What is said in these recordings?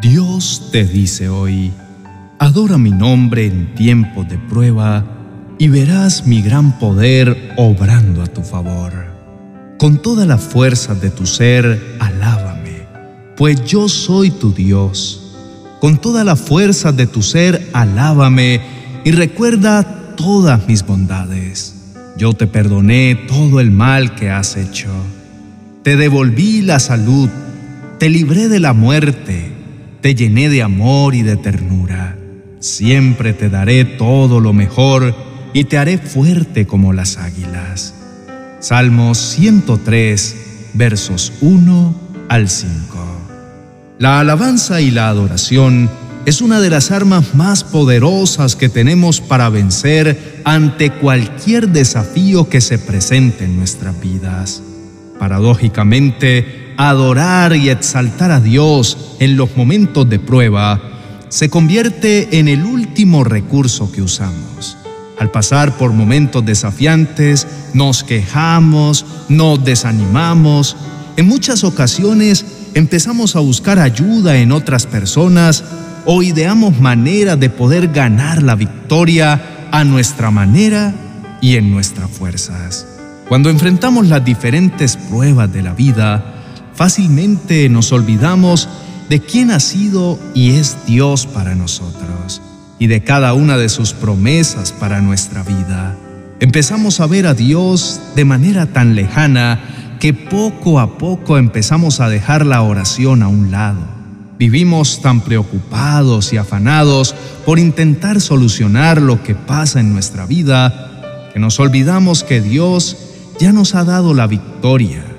Dios te dice hoy, adora mi nombre en tiempo de prueba y verás mi gran poder obrando a tu favor. Con toda la fuerza de tu ser, alábame, pues yo soy tu Dios. Con toda la fuerza de tu ser, alábame y recuerda todas mis bondades. Yo te perdoné todo el mal que has hecho. Te devolví la salud, te libré de la muerte te llené de amor y de ternura. Siempre te daré todo lo mejor y te haré fuerte como las águilas. Salmos 103, versos 1 al 5. La alabanza y la adoración es una de las armas más poderosas que tenemos para vencer ante cualquier desafío que se presente en nuestras vidas. Paradójicamente, adorar y exaltar a Dios en los momentos de prueba se convierte en el último recurso que usamos. Al pasar por momentos desafiantes, nos quejamos, nos desanimamos. En muchas ocasiones empezamos a buscar ayuda en otras personas o ideamos maneras de poder ganar la victoria a nuestra manera y en nuestras fuerzas. Cuando enfrentamos las diferentes pruebas de la vida, fácilmente nos olvidamos de quién ha sido y es Dios para nosotros y de cada una de sus promesas para nuestra vida. Empezamos a ver a Dios de manera tan lejana que poco a poco empezamos a dejar la oración a un lado. Vivimos tan preocupados y afanados por intentar solucionar lo que pasa en nuestra vida que nos olvidamos que Dios ya nos ha dado la victoria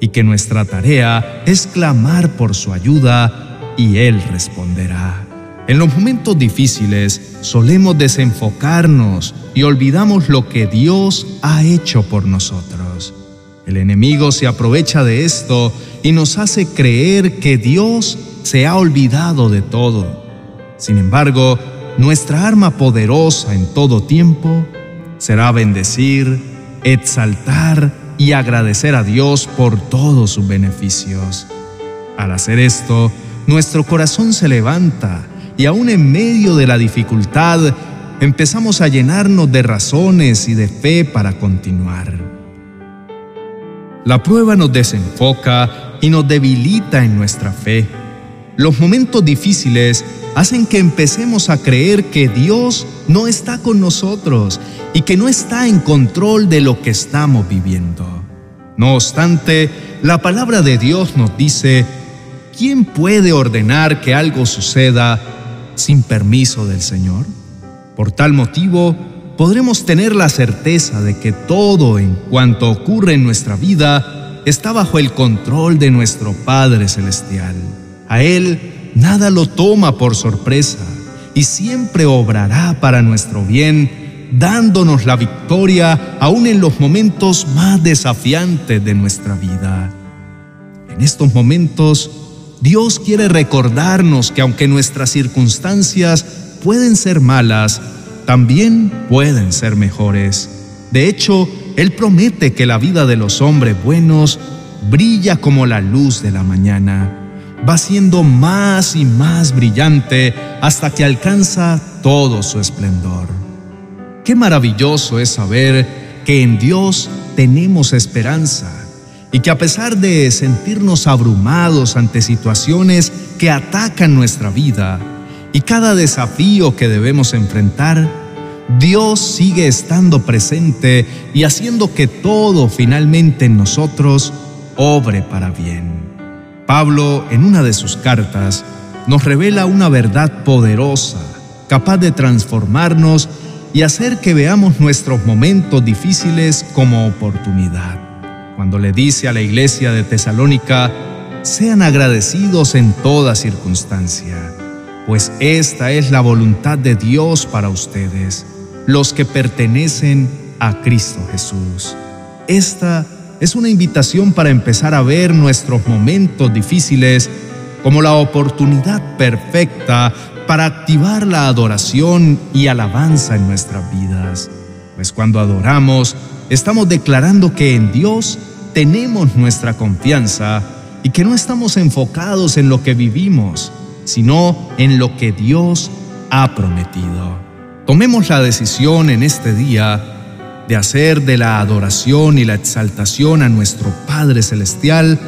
y que nuestra tarea es clamar por su ayuda y Él responderá. En los momentos difíciles solemos desenfocarnos y olvidamos lo que Dios ha hecho por nosotros. El enemigo se aprovecha de esto y nos hace creer que Dios se ha olvidado de todo. Sin embargo, nuestra arma poderosa en todo tiempo será bendecir, exaltar y agradecer a Dios por todos sus beneficios. Al hacer esto, nuestro corazón se levanta y aún en medio de la dificultad empezamos a llenarnos de razones y de fe para continuar. La prueba nos desenfoca y nos debilita en nuestra fe. Los momentos difíciles hacen que empecemos a creer que Dios no está con nosotros y que no está en control de lo que estamos viviendo. No obstante, la palabra de Dios nos dice, ¿quién puede ordenar que algo suceda sin permiso del Señor? Por tal motivo, podremos tener la certeza de que todo en cuanto ocurre en nuestra vida está bajo el control de nuestro Padre Celestial. A Él nada lo toma por sorpresa y siempre obrará para nuestro bien, dándonos la victoria aún en los momentos más desafiantes de nuestra vida. En estos momentos, Dios quiere recordarnos que aunque nuestras circunstancias pueden ser malas, también pueden ser mejores. De hecho, Él promete que la vida de los hombres buenos brilla como la luz de la mañana va siendo más y más brillante hasta que alcanza todo su esplendor. Qué maravilloso es saber que en Dios tenemos esperanza y que a pesar de sentirnos abrumados ante situaciones que atacan nuestra vida y cada desafío que debemos enfrentar, Dios sigue estando presente y haciendo que todo finalmente en nosotros obre para bien. Pablo, en una de sus cartas, nos revela una verdad poderosa, capaz de transformarnos y hacer que veamos nuestros momentos difíciles como oportunidad. Cuando le dice a la iglesia de Tesalónica, sean agradecidos en toda circunstancia, pues esta es la voluntad de Dios para ustedes, los que pertenecen a Cristo Jesús. Esta es una invitación para empezar a ver nuestros momentos difíciles como la oportunidad perfecta para activar la adoración y alabanza en nuestras vidas. Pues cuando adoramos, estamos declarando que en Dios tenemos nuestra confianza y que no estamos enfocados en lo que vivimos, sino en lo que Dios ha prometido. Tomemos la decisión en este día de hacer de la adoración y la exaltación a nuestro Padre Celestial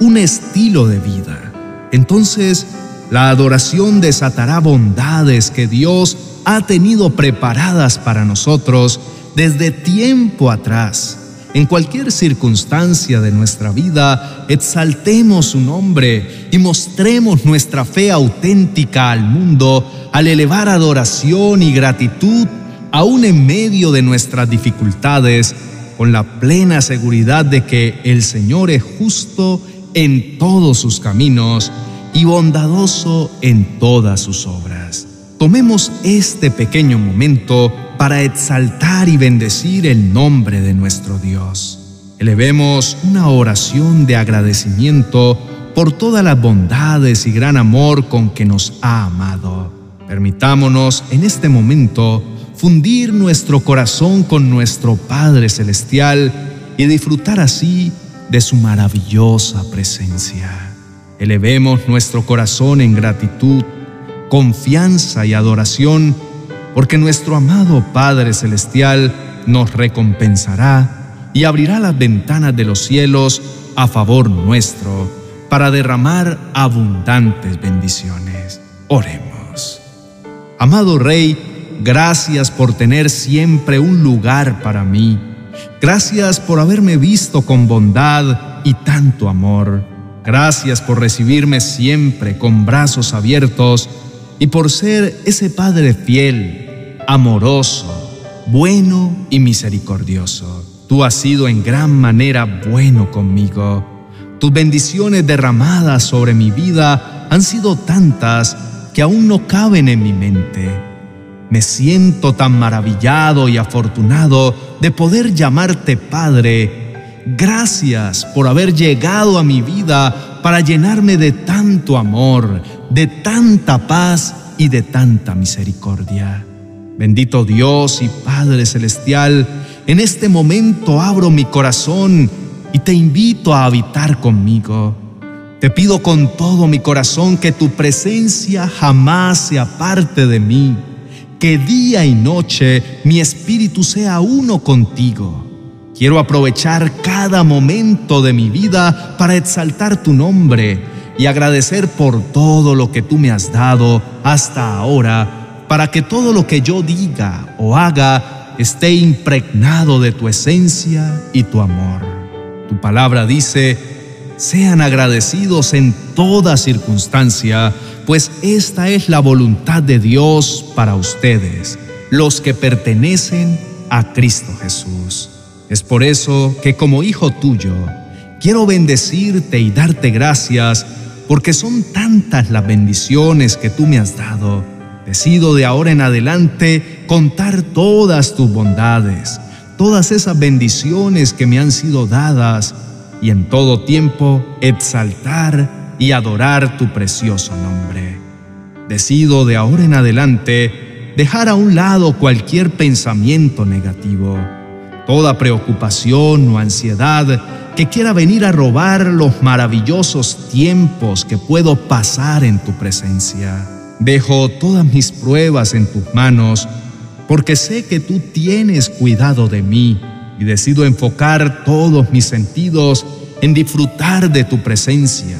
un estilo de vida. Entonces, la adoración desatará bondades que Dios ha tenido preparadas para nosotros desde tiempo atrás. En cualquier circunstancia de nuestra vida, exaltemos su nombre y mostremos nuestra fe auténtica al mundo al elevar adoración y gratitud aún en medio de nuestras dificultades, con la plena seguridad de que el Señor es justo en todos sus caminos y bondadoso en todas sus obras. Tomemos este pequeño momento para exaltar y bendecir el nombre de nuestro Dios. Elevemos una oración de agradecimiento por todas las bondades y gran amor con que nos ha amado. Permitámonos en este momento fundir nuestro corazón con nuestro Padre Celestial y disfrutar así de su maravillosa presencia. Elevemos nuestro corazón en gratitud, confianza y adoración, porque nuestro amado Padre Celestial nos recompensará y abrirá las ventanas de los cielos a favor nuestro para derramar abundantes bendiciones. Oremos. Amado Rey, gracias por tener siempre un lugar para mí. Gracias por haberme visto con bondad y tanto amor. Gracias por recibirme siempre con brazos abiertos y por ser ese Padre fiel, amoroso, bueno y misericordioso. Tú has sido en gran manera bueno conmigo. Tus bendiciones derramadas sobre mi vida han sido tantas que aún no caben en mi mente. Me siento tan maravillado y afortunado de poder llamarte Padre Gracias por haber llegado a mi vida para llenarme de tanto amor, de tanta paz y de tanta misericordia. Bendito Dios y Padre Celestial, en este momento abro mi corazón y te invito a habitar conmigo. Te pido con todo mi corazón que tu presencia jamás se aparte de mí, que día y noche mi espíritu sea uno contigo Quiero aprovechar cada momento de mi vida para exaltar tu nombre y agradecer por todo lo que tú me has dado hasta ahora, para que todo lo que yo diga o haga esté impregnado de tu esencia y tu amor. Tu palabra dice, sean agradecidos en toda circunstancia, pues esta es la voluntad de Dios para ustedes, los que pertenecen a Cristo Jesús. Es por eso que como hijo tuyo, quiero bendecirte y darte gracias, porque son tantas las bendiciones que tú me has dado. Decido de ahora en adelante contar todas tus bondades, todas esas bendiciones que me han sido dadas, y en todo tiempo exaltar y adorar tu precioso nombre. Decido de ahora en adelante dejar a un lado cualquier pensamiento negativo toda preocupación o ansiedad que quiera venir a robar los maravillosos tiempos que puedo pasar en tu presencia. Dejo todas mis pruebas en tus manos porque sé que tú tienes cuidado de mí y decido enfocar todos mis sentidos en disfrutar de tu presencia,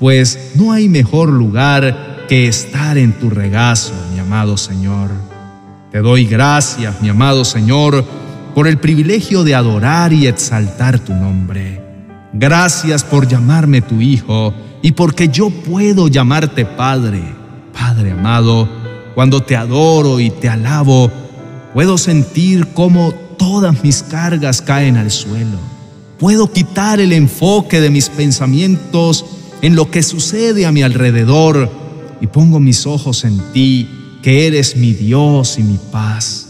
pues no hay mejor lugar que estar en tu regazo, mi amado Señor. Te doy gracias, mi amado Señor, por el privilegio de adorar y exaltar tu nombre. Gracias por llamarme tu Hijo y porque yo puedo llamarte Padre. Padre amado, cuando te adoro y te alabo, puedo sentir cómo todas mis cargas caen al suelo. Puedo quitar el enfoque de mis pensamientos en lo que sucede a mi alrededor y pongo mis ojos en ti, que eres mi Dios y mi paz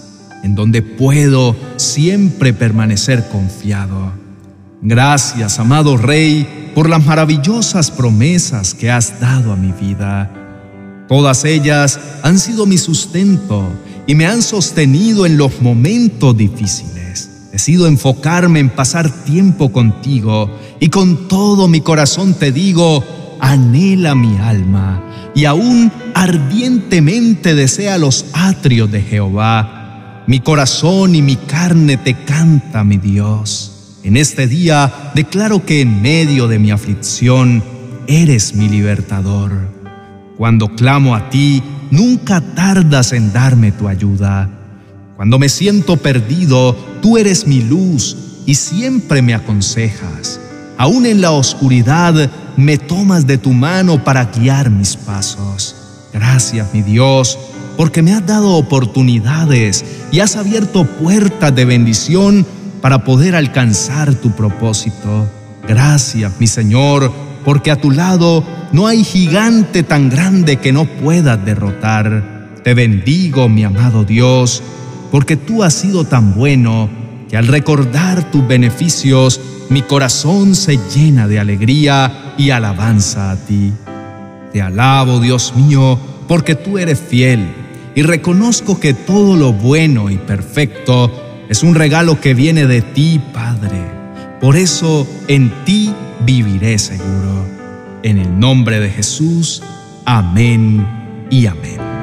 en donde puedo siempre permanecer confiado. Gracias, amado Rey, por las maravillosas promesas que has dado a mi vida. Todas ellas han sido mi sustento y me han sostenido en los momentos difíciles. Decido enfocarme en pasar tiempo contigo y con todo mi corazón te digo, anhela mi alma, y aún ardientemente desea los atrios de Jehová. Mi corazón y mi carne te canta, mi Dios. En este día declaro que en medio de mi aflicción eres mi libertador. Cuando clamo a ti, nunca tardas en darme tu ayuda. Cuando me siento perdido, tú eres mi luz y siempre me aconsejas. Aún en la oscuridad me tomas de tu mano para guiar mis pasos. Gracias, mi Dios, porque me has dado oportunidades y has abierto puertas de bendición para poder alcanzar tu propósito. Gracias, mi Señor, porque a tu lado no hay gigante tan grande que no puedas derrotar. Te bendigo, mi amado Dios, porque tú has sido tan bueno que al recordar tus beneficios, mi corazón se llena de alegría y alabanza a ti. Te alabo, Dios mío, porque tú eres fiel y reconozco que todo lo bueno y perfecto es un regalo que viene de ti, Padre. Por eso en ti viviré seguro. En el nombre de Jesús, amén y amén.